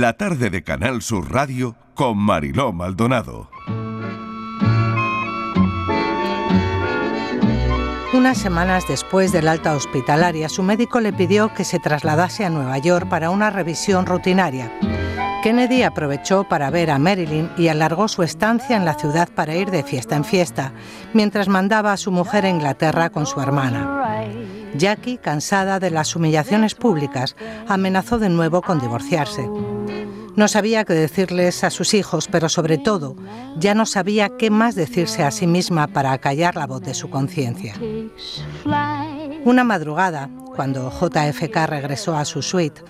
la tarde de Canal Sur Radio con Mariló Maldonado. Unas semanas después del alta hospitalaria, su médico le pidió que se trasladase a Nueva York para una revisión rutinaria. Kennedy aprovechó para ver a Marilyn y alargó su estancia en la ciudad para ir de fiesta en fiesta, mientras mandaba a su mujer a Inglaterra con su hermana. Jackie, cansada de las humillaciones públicas, amenazó de nuevo con divorciarse. No sabía qué decirles a sus hijos, pero sobre todo ya no sabía qué más decirse a sí misma para acallar la voz de su conciencia. Una madrugada, cuando JFK regresó a su suite,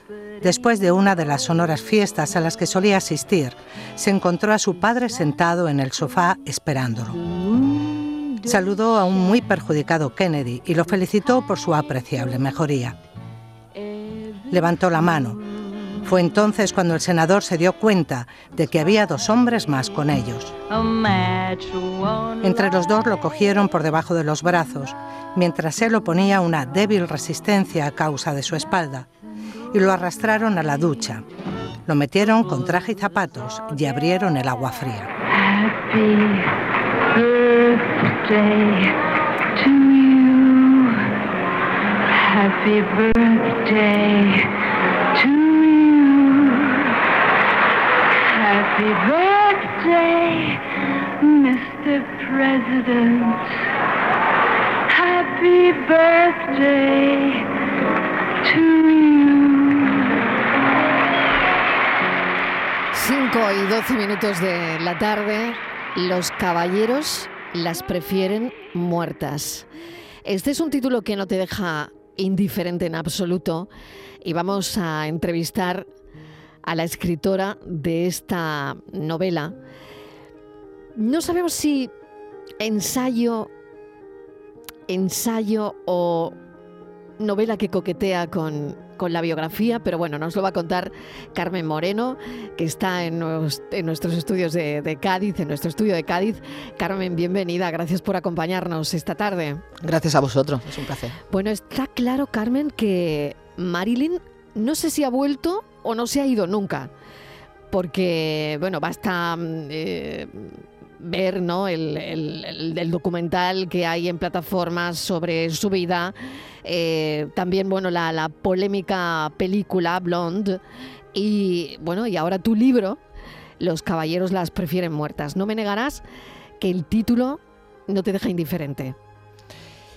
Después de una de las sonoras fiestas a las que solía asistir, se encontró a su padre sentado en el sofá esperándolo. Saludó a un muy perjudicado Kennedy y lo felicitó por su apreciable mejoría. Levantó la mano. Fue entonces cuando el senador se dio cuenta de que había dos hombres más con ellos. Entre los dos lo cogieron por debajo de los brazos, mientras él oponía una débil resistencia a causa de su espalda y lo arrastraron a la ducha. Lo metieron con traje y zapatos y abrieron el agua fría. Happy birthday to you. Happy birthday, Mr. President. Happy birthday to you. 5 y 12 minutos de la tarde, los caballeros las prefieren muertas. Este es un título que no te deja indiferente en absoluto y vamos a entrevistar a la escritora de esta novela. No sabemos si ensayo, ensayo o novela que coquetea con, con, la biografía, pero bueno, nos lo va a contar Carmen Moreno, que está en, en nuestros estudios de, de, Cádiz, en nuestro estudio de Cádiz. Carmen, bienvenida, gracias por acompañarnos esta tarde. Gracias a vosotros, es un placer. Bueno, está claro, Carmen, que Marilyn no sé si ha vuelto o no se ha ido nunca, porque, bueno, basta... Eh, ver ¿no? el, el, el, documental que hay en plataformas sobre su vida, eh, también bueno, la, la, polémica película Blonde y, bueno, y ahora tu libro, Los caballeros las prefieren muertas. No me negarás que el título no te deja indiferente.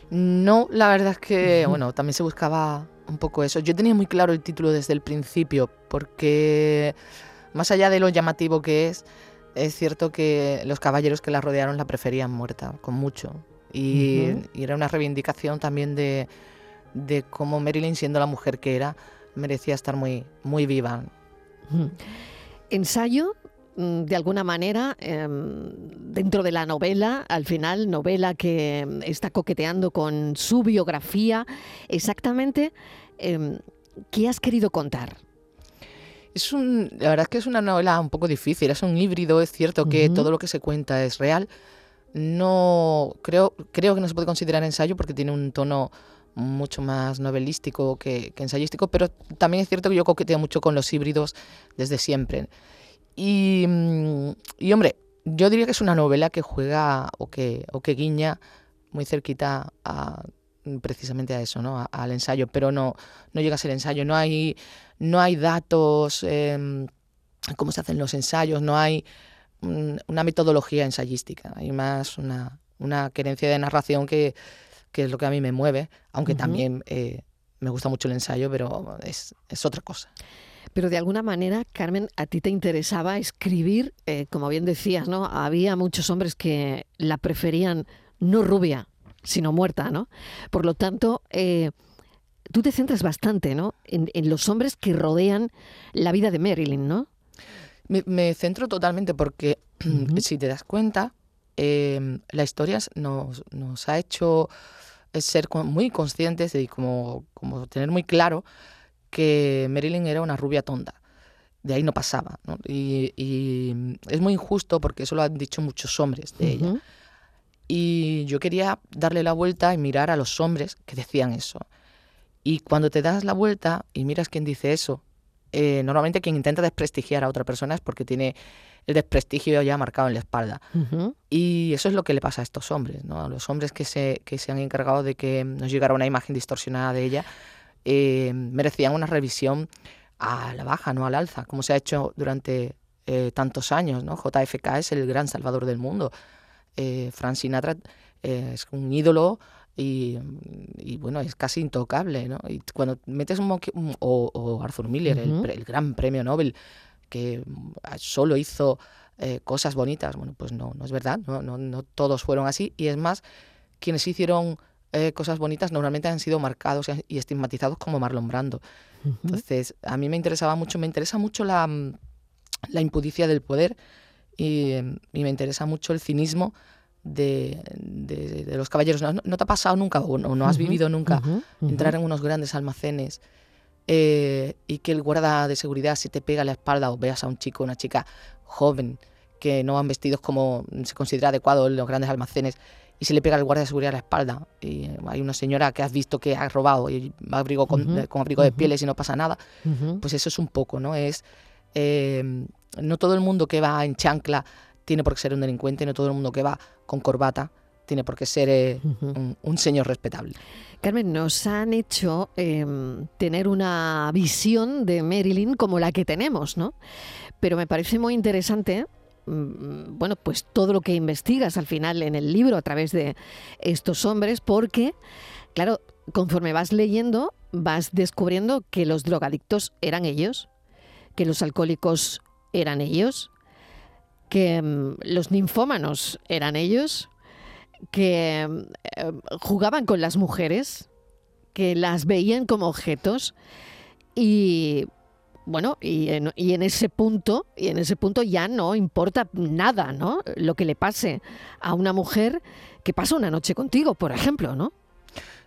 No, la verdad es que, bueno, también se buscaba un poco eso. Yo tenía muy claro el título desde el principio, porque más allá de lo llamativo que es, es cierto que los caballeros que la rodearon la preferían muerta, con mucho. Y, uh -huh. y era una reivindicación también de, de, cómo Marilyn, siendo la mujer que era, merecía estar muy, muy viva. Uh -huh. Ensayo, mm, de alguna manera, eh, dentro de la novela, al final, novela que mm, está coqueteando con su biografía, exactamente, eh, ¿qué has querido contar? Es un, la verdad es que es una novela un poco difícil, es un híbrido, es cierto que uh -huh. todo lo que se cuenta es real. No creo, creo que no se puede considerar ensayo porque tiene un tono mucho más novelístico que, que, ensayístico, pero también es cierto que yo coqueteo mucho con los híbridos desde siempre. Y, y hombre, yo diría que es una novela que juega o que, o que guiña muy cerquita a, precisamente a eso, ¿no? A, al ensayo, pero no, no llega a ser ensayo, no hay, no hay datos, eh, cómo se hacen los ensayos, no hay una metodología ensayística, hay más una, una querencia de narración que, que, es lo que a mí me mueve, aunque uh -huh. también eh, me gusta mucho el ensayo, pero es, es, otra cosa. Pero de alguna manera, Carmen, a ti te interesaba escribir, eh, como bien decías, ¿no? Había muchos hombres que la preferían no rubia, sino muerta, ¿no? Por lo tanto, eh, tú te centras bastante, ¿no? En, en, los hombres que rodean la vida de Marilyn, ¿no? Me, me centro totalmente porque, uh -huh. si te das cuenta, eh, la historia nos, nos, ha hecho ser muy conscientes y como, como tener muy claro que Marilyn era una rubia tonta. De ahí no pasaba. ¿no? Y, y, es muy injusto porque eso lo han dicho muchos hombres de uh -huh. ella. Y yo quería darle la vuelta y mirar a los hombres que decían eso. Y cuando te das la vuelta y miras quién dice eso, eh, normalmente quien intenta desprestigiar a otra persona es porque tiene el desprestigio ya marcado en la espalda. Y eso es lo que le pasa a estos hombres, ¿no? A los hombres que se, que se han encargado de que nos llegara una imagen distorsionada de ella, eh, merecían una revisión a la baja, no al alza, como se ha hecho durante eh, tantos años. ¿no? JFK es el gran salvador del mundo. Eh, Frank Sinatra eh, es un ídolo y, bueno, es casi intocable. ¿no? Y cuando metes un... o, Arthur Miller, el, gran premio Nobel, que solo hizo cosas bonitas. Bueno, pues no, no es verdad, no, no, no todos fueron así. Y es más, quienes hicieron cosas bonitas normalmente han sido marcados y estigmatizados como Marlon Brando. Entonces, a mí me interesaba mucho, me interesa mucho la, la impudicia del poder y, me interesa mucho el cinismo de, de, los caballeros. ¿No, te ha pasado nunca o no, has vivido nunca entrar en unos grandes almacenes eh, y que el guarda de seguridad se te pega a la espalda o veas a un chico o una chica joven que no van vestidos como se considera adecuado en los grandes almacenes y se le pega al guardia de seguridad a la espalda. Y hay una señora que has visto que ha robado y va abrigo con, abrigo de pieles y no pasa nada. Pues eso es un poco, ¿no? Es Em, no todo el mundo que va en chancla tiene por qué ser un delincuente, no todo el mundo que va con corbata tiene por qué ser eh, un, señor respetable. Carmen, nos han hecho em, tener una visión de Marilyn como la que tenemos, ¿no? Pero me parece muy interesante mm, bueno, pues todo lo que investigas al final en el libro a través de estos hombres, porque, claro, conforme vas leyendo, vas descubriendo que los drogadictos eran ellos, que los alcohólicos eran ellos, que mm, los ninfómanos eran ellos, que mm, jugaban con las mujeres, que las veían como objetos y bueno, y en, y en, ese punto, y en ese punto ya no importa nada, ¿no? Lo que le pase a una mujer que pasa una noche contigo, por ejemplo, ¿no?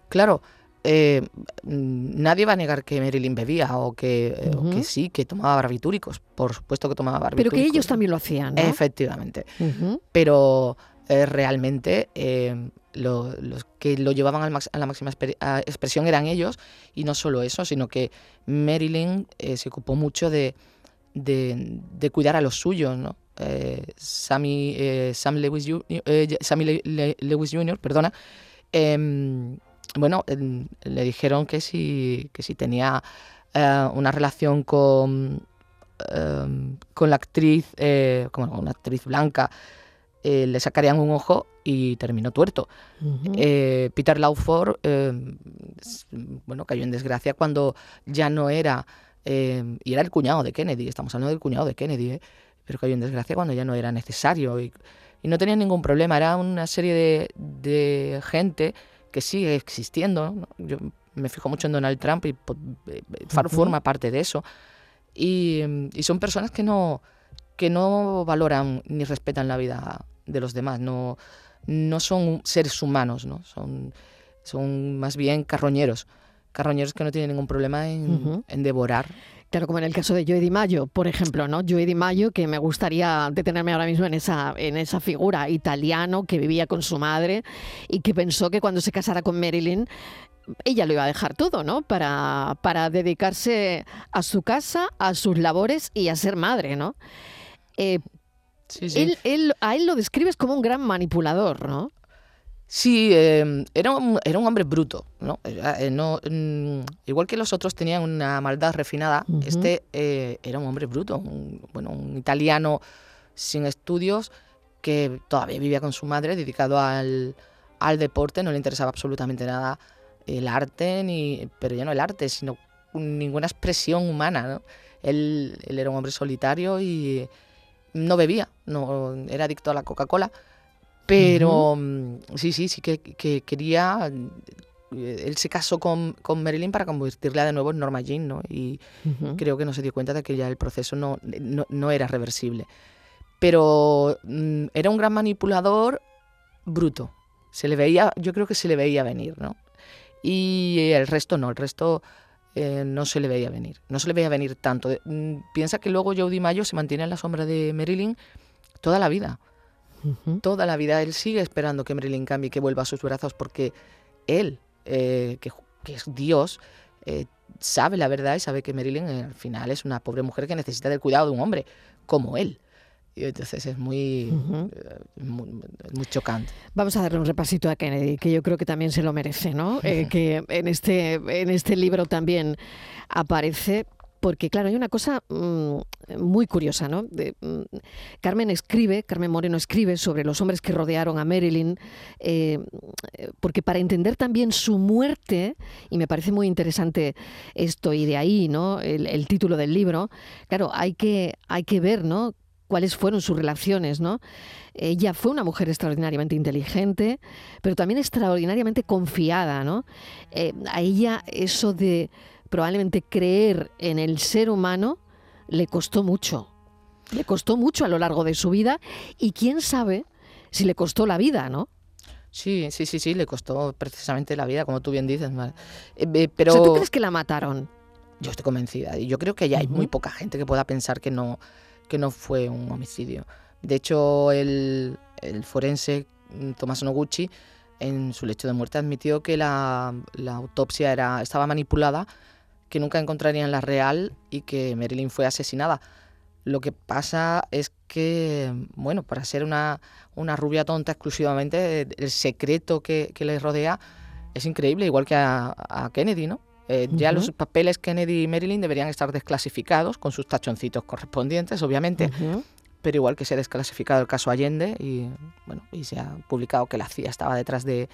Claro, eh, nadie va a negar que Marilyn bebía o que, eh, sí, que tomaba barbitúricos. Por supuesto que tomaba barbitúricos. Pero que ellos también lo hacían, ¿no? Efectivamente. Pero eh, realmente los que lo llevaban a la máxima expresión eran ellos. Y no solo eso, sino que Marilyn se ocupó mucho de, de, cuidar a los suyos, ¿no? Sammy, Sam Lewis, Sammy Lewis Jr., perdona, em, bueno, le dijeron que si, que si tenía eh, una relación con, em, con la actriz, eh, como una actriz blanca, eh, le sacarían un ojo y terminó tuerto. Peter Lawford, em, bueno, cayó en desgracia cuando ya no era, em, y era el cuñado de Kennedy, estamos hablando del cuñado de Kennedy, pero cayó en desgracia cuando ya no era necesario y, no tenía ningún problema, era una serie de, de gente que sigue existiendo. Yo me fijo mucho en Donald Trump y pues, eh, eh, forma parte de eso. Y, son personas que no, que no valoran ni respetan la vida de los demás, no, no son seres humanos, ¿no? son, son más bien carroñeros, carroñeros que no tienen ningún problema en, en devorar Claro, como en el caso de Joey Di Mayo, por ejemplo, ¿no? Joey Di Mayo, que me gustaría detenerme ahora mismo en esa, en esa figura italiano que vivía con su madre y que pensó que cuando se casara con Marilyn ella lo iba a dejar todo, ¿no? Para, para dedicarse a su casa, a sus labores y a ser madre, ¿no? Eh, sí, sí. Él, a él lo describes como un gran manipulador, ¿no? Sí, em, era, un, era un hombre bruto, ¿no? Eh, no mm, igual que los otros tenían una maldad refinada, este eh, era un hombre bruto, un, bueno, un italiano sin estudios que todavía vivía con su madre, dedicado al, al deporte, no le interesaba absolutamente nada el arte, ni, pero ya no el arte, sino ninguna expresión humana, ¿no? Él, él era un hombre solitario y no bebía, no era adicto a la Coca-Cola pero mm, sí, sí, sí que, quería eh, él se casó con, con, Marilyn para convertirla de nuevo en Norma Jean, ¿no? Y creo que no se dio cuenta de que ya el proceso no, no, era reversible. Pero mm, era un gran manipulador bruto. Se le veía, yo creo que se le veía venir, ¿no? Y el resto no, el resto eh, no se le veía venir. No se le veía venir tanto. Mm, piensa que luego Jody Mayo se mantiene en la sombra de Marilyn toda la vida. Toda la vida él sigue esperando que Marilyn cambie, que vuelva a sus brazos, porque él, eh, que, es Dios, eh, sabe la verdad y sabe que Marilyn eh, al final es una pobre mujer que necesita del cuidado de un hombre como él. Y entonces es muy, muy, muy, chocante. Vamos a darle un repasito a Kennedy, que yo creo que también se lo merece, ¿no? Eh, que en este, en este libro también aparece, porque claro, hay una cosa mmm, muy curiosa, ¿no? Mmm, Carmen escribe, Carmen Moreno escribe sobre los hombres que rodearon a Marilyn, eh, porque para entender también su muerte, y me parece muy interesante esto y de ahí, ¿no? El, el título del libro, claro, hay que, hay que ver, ¿no? cuáles fueron sus relaciones, ¿no? Ella fue una mujer extraordinariamente inteligente, pero también extraordinariamente confiada, ¿no? Eh, a ella eso de probablemente creer en el ser humano le costó mucho. Le costó mucho a lo largo de su vida y quién sabe si le costó la vida, ¿no? Sí, sí, sí, sí, le costó precisamente la vida, como tú bien dices. Eh, pero... O sea, ¿tú crees que la mataron? Yo estoy convencida. Y yo creo que ya hay uh -huh. muy poca gente que pueda pensar que no, que no fue un homicidio. De hecho, el, el forense mm, Tomás Noguchi en su lecho de muerte admitió que la, la, autopsia era, estaba manipulada, que nunca encontrarían la real y que Marilyn fue asesinada. Lo que pasa es que, bueno, para ser una, una rubia tonta exclusivamente, el secreto que, que le rodea es increíble, igual que a, a Kennedy, ¿no? Eh, uh -huh. Ya los papeles Kennedy y Marilyn deberían estar desclasificados con sus tachoncitos correspondientes, obviamente, uh -huh. pero igual que se ha desclasificado el caso Allende y, bueno, y se ha publicado que la CIA estaba detrás de,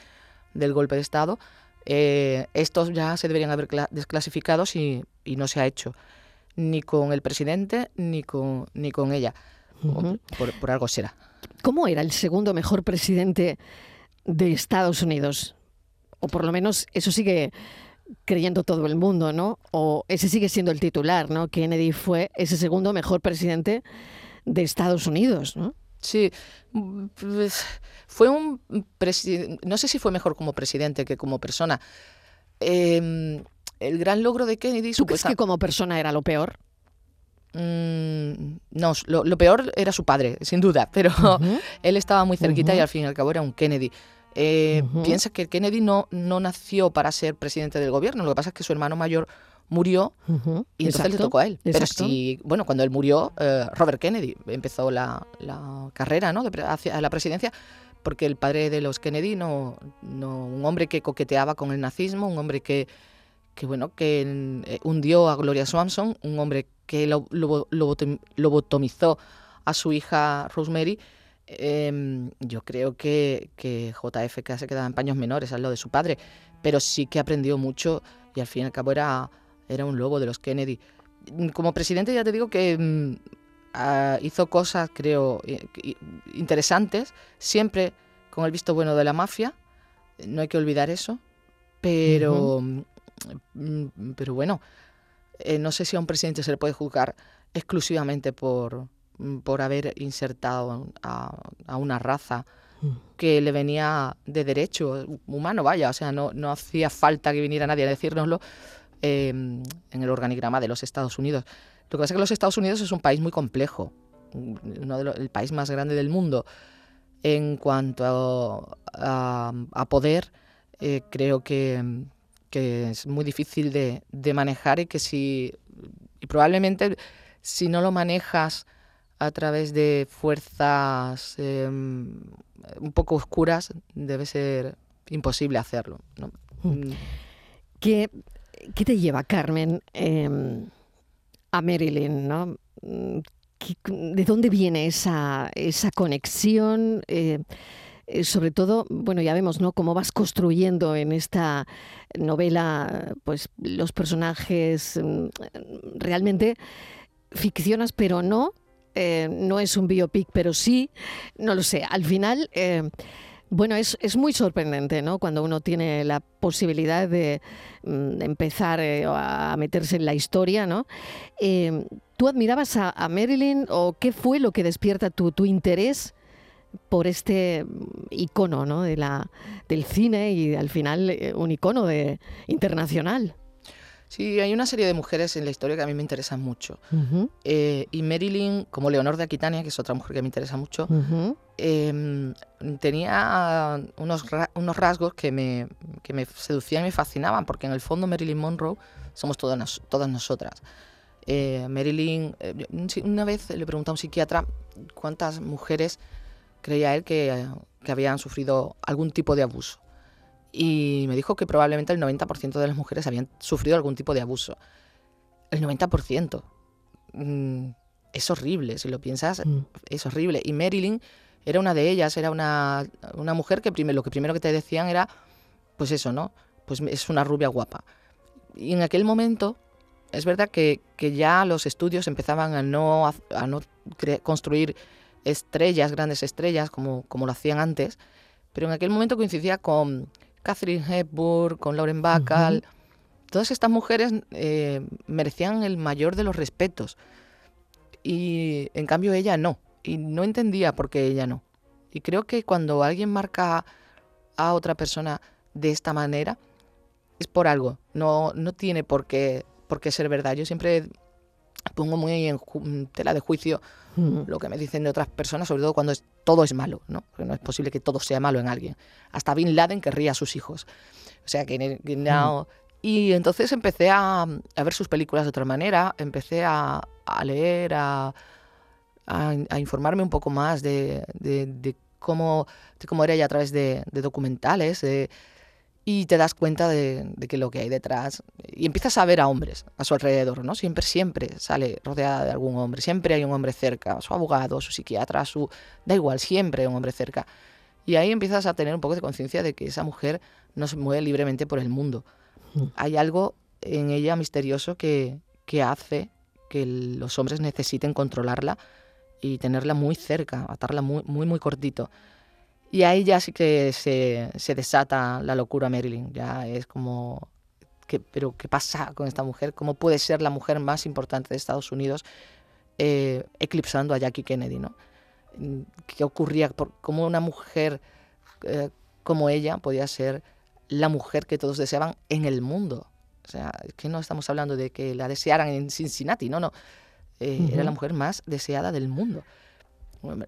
del golpe de Estado, eh, estos ya se deberían haber desclasificados y, y, no se ha hecho ni con el presidente ni con, ni con ella. Uh -huh. por, por algo será. ¿Cómo era el segundo mejor presidente de Estados Unidos? O por lo menos eso sigue creyendo todo el mundo, ¿no? O ese sigue siendo el titular, ¿no? Kennedy fue ese segundo mejor presidente de Estados Unidos, ¿no? Sí, pues fue un no sé si fue mejor como presidente que como persona. Eh, el gran logro de Kennedy... ¿Tú crees que como persona era lo peor? Mm, no, lo, lo, peor era su padre, sin duda, pero uh -huh. él estaba muy cerquita uh -huh. y al fin y al cabo era un Kennedy. Eh, uh -huh. Piensa que Kennedy no, no nació para ser presidente del gobierno, lo que pasa es que su hermano mayor murió uh -huh. y entonces Exacto. le tocó a él. Exacto. Pero sí, bueno, cuando él murió, eh, Robert Kennedy empezó la, la carrera ¿no? de, hacia la presidencia porque el padre de los Kennedy no, no, un hombre que coqueteaba con el nazismo, un hombre que, que bueno, que eh, hundió a Gloria Swanson, un hombre que lo, lo, lo, lobotomizó a su hija Rosemary, eh, yo creo que, que, JFK se quedaba en paños menores al lado de su padre, pero sí que aprendió mucho y al fin y al cabo era, era un lobo de los Kennedy. Como presidente ya te digo que uh, hizo cosas, creo, interesantes, siempre con el visto bueno de la mafia, no hay que olvidar eso, pero, uh -huh. pero bueno, eh, no sé si a un presidente se le puede juzgar exclusivamente por, por haber insertado a, a, una raza que le venía de derecho humano, vaya, o sea, no, no hacía falta que viniera nadie a decírnoslo eh, en el organigrama de los Estados Unidos. Lo que pasa es que los Estados Unidos es un país muy complejo, uno de los, el país más grande del mundo. En cuanto a, a, a poder, eh, creo que, que, es muy difícil de, de manejar y que si, y probablemente si no lo manejas a través de fuerzas eh, un poco oscuras, debe ser imposible hacerlo. ¿no? Mm. ¿Qué, ¿Qué, te lleva, Carmen, eh, a Marilyn? ¿no? Mm, ¿De dónde viene esa, esa conexión? Eh, eh, sobre todo, bueno, ya vemos, ¿no? Cómo vas construyendo en esta novela, pues, los personajes mm, realmente ficcionas, pero no, eh, no es un biopic, pero sí, no lo sé, al final... bueno, es, es, muy sorprendente, ¿no? Cuando uno tiene la posibilidad de, mm, empezar eh, a meterse en la historia, ¿no? Eh, ¿Tú admirabas a, a, Marilyn o qué fue lo que despierta tu, tu interés por este icono, ¿no? De la, del cine y al final eh, un icono de, internacional. Sí, hay una serie de mujeres en la historia que a mí me interesan mucho. Uh -huh. eh, y Marilyn, como Leonor de Aquitania, que es otra mujer que me interesa mucho, uh -huh. eh, tenía unos, ra unos rasgos que me, que me seducían y me fascinaban, porque en el fondo Marilyn Monroe somos todas, todas nosotras. Eh, Marilyn, eh, una vez le pregunté a un psiquiatra cuántas mujeres creía él que, que habían sufrido algún tipo de abuso. Y me dijo que probablemente el 90% de las mujeres habían sufrido algún tipo de abuso. El 90%. Mm, es horrible, si lo piensas, mm. es horrible. Y Marilyn era una de ellas, era una, una mujer que primero, lo que primero que te decían era, pues eso, ¿no? Pues es una rubia guapa. Y en aquel momento, es verdad que, que ya los estudios empezaban a no, a, no construir estrellas, grandes estrellas, como, como lo hacían antes, pero en aquel momento coincidía con Catherine Hepburn, con Lauren Bacall. Todas estas mujeres eh, merecían el mayor de los respetos. Y en cambio ella no. Y no entendía por qué ella no. Y creo que cuando alguien marca a otra persona de esta manera, es por algo. No, no tiene por qué, por qué ser verdad. Yo siempre pongo muy en tela de juicio lo que me dicen de otras personas, sobre todo cuando es, todo es malo, ¿no? Porque no es posible que todo sea malo en alguien. Hasta Bin Laden querría a sus hijos. O sea que, no... Y entonces empecé a, ver sus películas de otra manera, empecé a, leer, a, informarme un poco más de, cómo, de cómo era ella a través de, documentales, de, y te das cuenta de, que lo que hay detrás y empiezas a ver a hombres a su alrededor, ¿no? Siempre, siempre sale rodeada de algún hombre, siempre hay un hombre cerca, su abogado, su psiquiatra, su... da igual, siempre hay un hombre cerca. Y ahí empiezas a tener un poco de conciencia de que esa mujer no se mueve libremente por el mundo. Mm. Hay algo en ella misterioso que, que hace que los hombres necesiten controlarla y tenerla muy cerca, atarla muy, muy, muy cortito. Y ahí ya sí que se, se desata la locura Marilyn. Ya es como, ¿qué, ¿pero qué pasa con esta mujer? ¿Cómo puede ser la mujer más importante de Estados Unidos eh, eclipsando a Jackie Kennedy? ¿no? ¿Qué ocurría? ¿Cómo una mujer eh, como ella podía ser la mujer que todos deseaban en el mundo? O sea, que no estamos hablando de que la desearan en Cincinnati, no, no. Eh, era la mujer más deseada del mundo.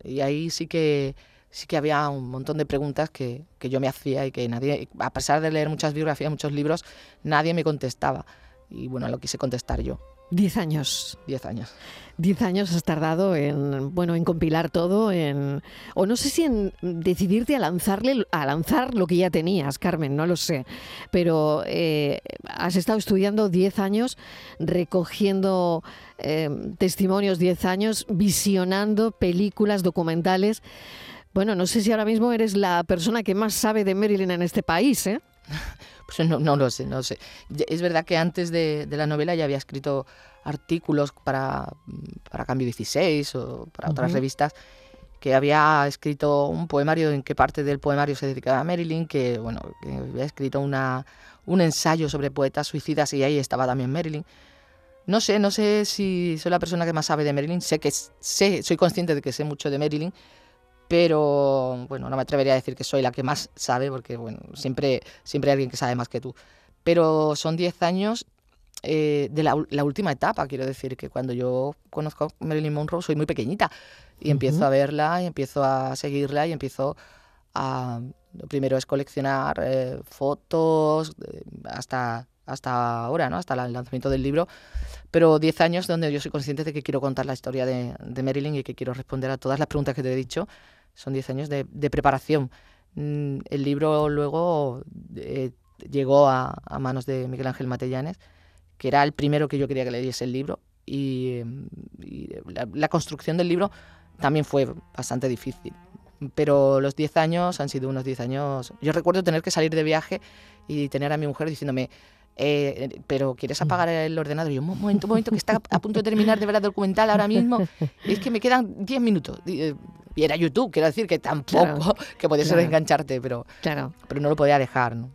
Y ahí sí que sí que había un montón de preguntas que, que, yo me hacía y que nadie, a pesar de leer muchas biografías, muchos libros, nadie me contestaba. Y bueno, lo quise contestar yo. Diez años. Diez años. Diez años has tardado en, bueno, en compilar todo, en, o no sé si en decidirte a lanzarle, a lanzar lo que ya tenías, Carmen, no lo sé. Pero eh, has estado estudiando diez años, recogiendo eh, testimonios diez años, visionando películas, documentales. Bueno, no sé si ahora mismo eres la persona que más sabe de Marilyn en este país, ¿eh? Pues no, no lo sé, no sé. Es verdad que antes de, la novela ya había escrito artículos para, para Cambio 16 o para otras revistas que había escrito un poemario, en qué parte del poemario se dedicaba a Marilyn, que bueno, que había escrito una, un ensayo sobre poetas suicidas y ahí estaba también Marilyn. No sé, no sé si soy la persona que más sabe de Marilyn, sé que sé, soy consciente de que sé mucho de Marilyn, pero bueno, no me atrevería a decir que soy la que más sabe, porque bueno, siempre, siempre hay alguien que sabe más que tú. Pero son 10 años eh, de la, la, última etapa, quiero decir, que cuando yo conozco a Marilyn Monroe soy muy pequeñita. Y empiezo a verla y empiezo a seguirla y empiezo a... Lo primero es coleccionar eh, fotos eh, hasta, hasta ahora, ¿no? hasta el lanzamiento del libro, pero 10 años donde yo soy consciente de que quiero contar la historia de, de Marilyn y que quiero responder a todas las preguntas que te he dicho son 10 años de, preparación. Mm, el libro luego eh, llegó a, manos de Miguel Ángel Matellanes, que era el primero que yo quería que leyese el libro, y, la, construcción del libro también fue bastante difícil. Pero los 10 años han sido unos 10 años... Yo recuerdo tener que salir de viaje y tener a mi mujer diciéndome, eh, pero ¿quieres apagar el ordenador? Y yo, un momento, un momento, que está a punto de terminar de ver el documental ahora mismo. es que me quedan 10 minutos. Eh, y era YouTube, quiero decir que tampoco, que podía ser engancharte, pero, claro. pero no lo podía dejar. ¿no?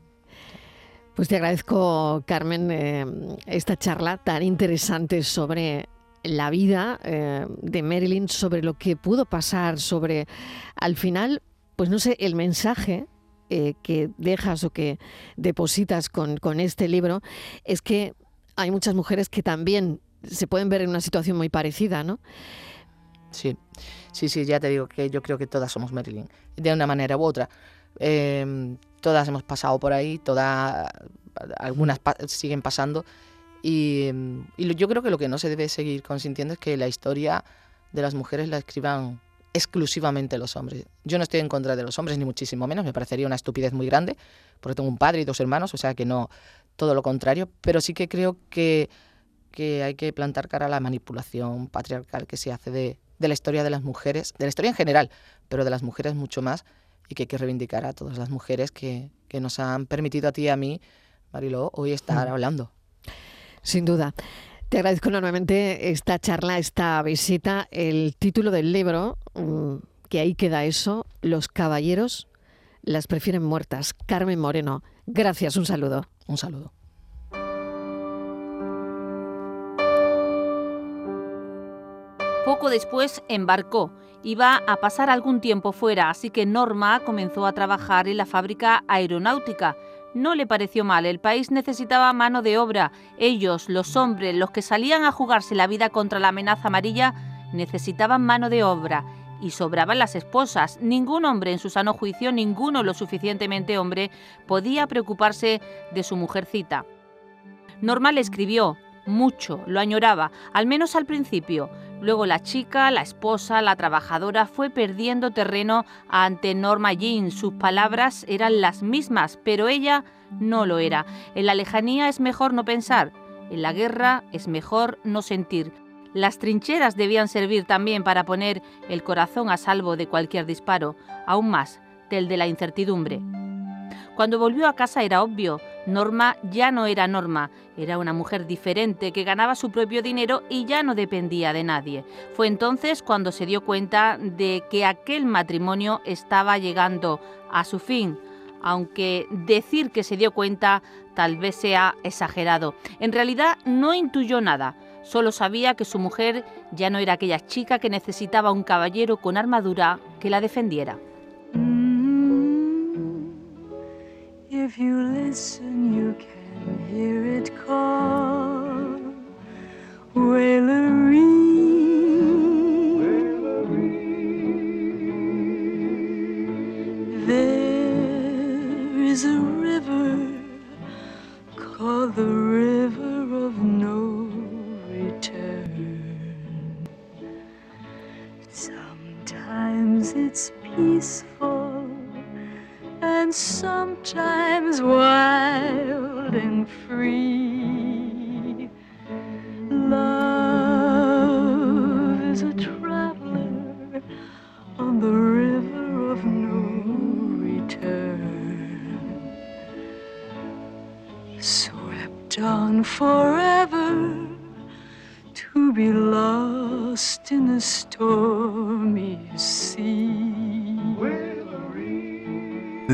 Pues te agradezco, Carmen, eh, esta charla tan interesante sobre la vida de Marilyn, sobre lo que pudo pasar, sobre, al final, pues no sé, el mensaje eh, que dejas o que depositas con, este libro es que hay muchas mujeres que también se pueden ver en una situación muy parecida, ¿no? Sí, sí, sí, ya te digo que yo creo que todas somos Marilyn, de una manera u otra. Em, todas hemos pasado por ahí, todas, algunas siguen pasando Y, y yo creo que lo que no se debe seguir consintiendo es que la historia de las mujeres la escriban exclusivamente los hombres. Yo no estoy en contra de los hombres, ni muchísimo menos, me parecería una estupidez muy grande, porque tengo un padre y dos hermanos, o sea que no, todo lo contrario, pero sí que creo que, que hay que plantar cara a la manipulación patriarcal que se hace de, de la historia de las mujeres, de la historia en general, pero de las mujeres mucho más, y que hay que reivindicar a todas las mujeres que, que nos han permitido a ti y a mí, Mariló, hoy estar mm. hablando. Sin duda. Te agradezco enormemente esta charla, esta visita, el título del libro, mm, que ahí queda eso, Los caballeros las prefieren muertas. Carmen Moreno, gracias, un saludo. Un saludo. Poco después embarcó. Iba a pasar algún tiempo fuera, así que Norma comenzó a trabajar en la fábrica aeronáutica no le pareció mal, el país necesitaba mano de obra. Ellos, los hombres, los que salían a jugarse la vida contra la amenaza amarilla, necesitaban mano de obra. Y sobraban las esposas. Ningún hombre en su sano juicio, ninguno lo suficientemente hombre, podía preocuparse de su mujercita. Normal escribió, mucho, lo añoraba, al menos al principio. Luego la chica, la esposa, la trabajadora fue perdiendo terreno ante Norma Jean. Sus palabras eran las mismas, pero ella no lo era. En la lejanía es mejor no pensar, en la guerra es mejor no sentir. Las trincheras debían servir también para poner el corazón a salvo de cualquier disparo, aún más del de la incertidumbre. Cuando volvió a casa era obvio, Norma ya no era Norma, era una mujer diferente que ganaba su propio dinero y ya no dependía de nadie. Fue entonces cuando se dio cuenta de que aquel matrimonio estaba llegando a su fin, aunque decir que se dio cuenta tal vez sea exagerado. En realidad no intuyó nada, solo sabía que su mujer ya no era aquella chica que necesitaba un caballero con armadura que la defendiera. If you listen, you can hear it call. Wailery. There is a river called the River of No Return. Sometimes it's peaceful sometimes wild and free.